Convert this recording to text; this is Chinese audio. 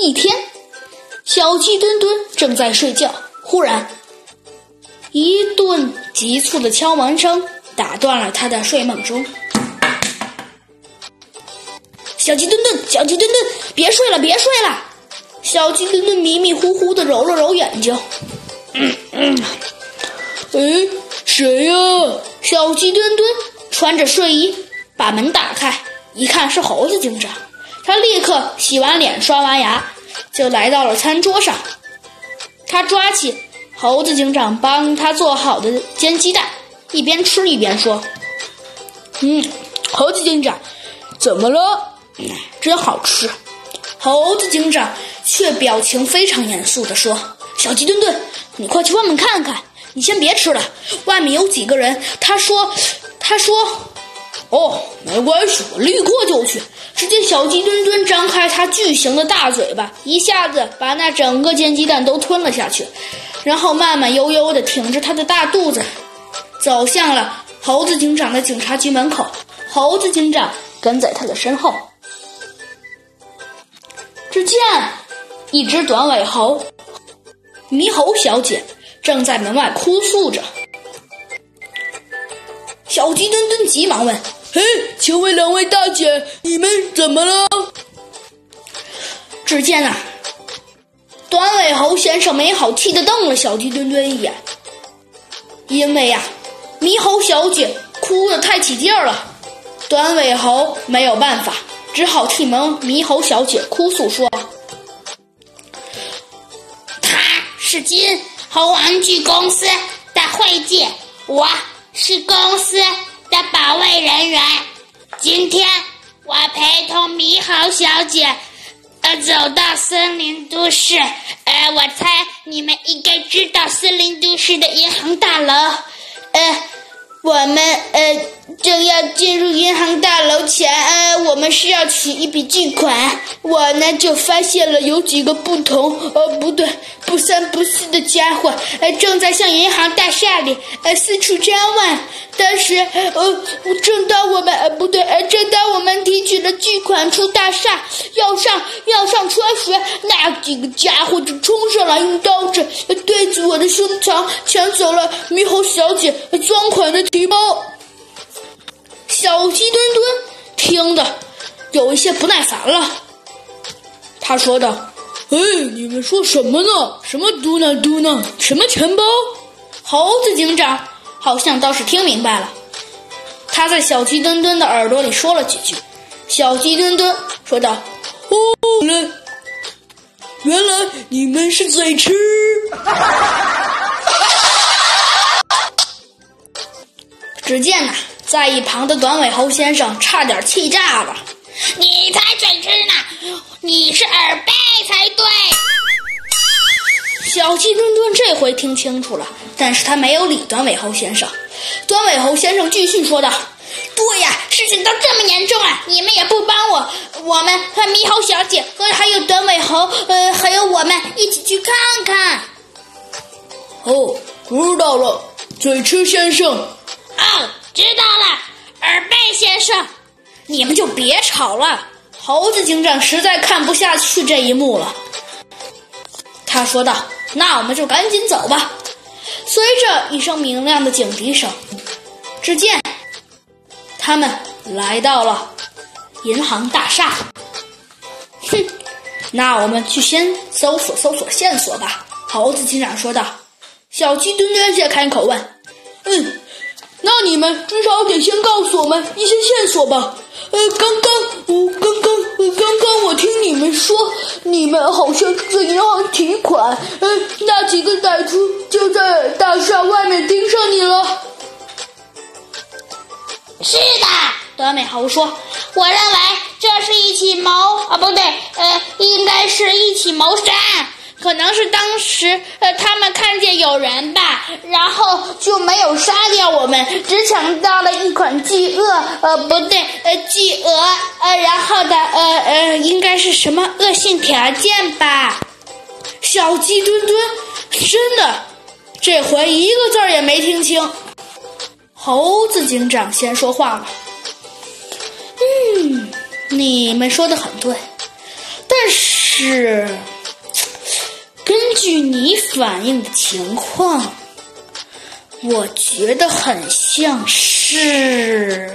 一天，小鸡墩墩正在睡觉，忽然一顿急促的敲门声打断了他的睡梦中。小鸡墩墩，小鸡墩墩，别睡了，别睡了！小鸡墩墩迷迷糊糊的揉了揉眼睛。嗯嗯，哎，谁呀？小鸡墩墩穿着睡衣把门打开，一看是猴子警长。他立刻洗完脸、刷完牙，就来到了餐桌上。他抓起猴子警长帮他做好的煎鸡蛋，一边吃一边说：“嗯，猴子警长，怎么了？真好吃。”猴子警长却表情非常严肃地说：“小鸡墩墩，你快去外面看看。你先别吃了，外面有几个人。”他说：“他说。”哦，没关系，我立刻就去。只见小鸡墩墩张开它巨型的大嘴巴，一下子把那整个煎鸡蛋都吞了下去，然后慢慢悠悠地挺着它的大肚子，走向了猴子警长的警察局门口。猴子警长跟在他的身后。只见一只短尾猴，猕猴小姐正在门外哭诉着。小鸡墩墩急忙问。嘿，请问两位大姐，你们怎么了？只见啊，短尾猴先生没好气的瞪了小鸡墩墩一眼，因为呀，猕猴小姐哭的太起劲儿了，短尾猴没有办法，只好替蒙猕猴小姐哭诉说：“他是金猴玩具公司的会计，我是公司。”的保卫人员，今天我陪同米豪小姐，呃，走到森林都市。呃，我猜你们应该知道森林都市的银行大楼。我们呃正要进入银行大楼前，呃，我们是要取一笔巨款。我呢就发现了有几个不同，呃，不对，不三不四的家伙，呃，正在向银行大厦里呃四处张望。当时，呃，正当我们，呃，不对，呃，正当巨款出大厦，要上要上车时，那几个家伙就冲上来，用刀子对着我的胸膛抢走了猕猴小姐装款的提包。小鸡墩墩听得有一些不耐烦了，他说道：“哎，你们说什么呢？什么嘟囔嘟囔？什么钱包？”猴子警长。好像倒是听明白了，他在小鸡墩墩的耳朵里说了几句。小鸡墩墩说道：“哦，原原来你们是嘴吃。”只见呐，在一旁的短尾猴先生差点气炸了：“你才嘴吃呢，你是耳背才对。”小鸡墩墩这回听清楚了，但是他没有理短尾猴先生。短尾猴先生继续说道：“对呀，事情都这么严重了，你们也不帮我，我们和猕猴小姐和还有短尾猴，呃，还有我们一起去看看。”哦，知道了，嘴吃先生。哦，知道了，耳背先生。你们就别吵了。猴子警长实在看不下去这一幕了，他说道。那我们就赶紧走吧。随着一声明亮的警笛声，只见他们来到了银行大厦。哼，那我们去先搜索搜索线索吧。猴子警长说道。小鸡墩墩先开口问：“嗯，那你们至少得先告诉我们一些线索吧？”呃，刚刚我刚刚刚刚我听你们说，你们好像在银行提款，呃，那几个歹徒就在大厦外面盯上你了。是的，短尾猴说，我认为这是一起谋啊，不对，呃，应该是一起谋杀案。可能是当时，呃，他们看见有人吧，然后就没有杀掉我们，只抢到了一款巨鳄，呃，不对，呃，巨鹅，呃，然后的，呃呃，应该是什么恶性条件吧？小鸡墩墩，真的，这回一个字儿也没听清。猴子警长先说话了，你们说的很对，但是。根据你反映的情况，我觉得很像是。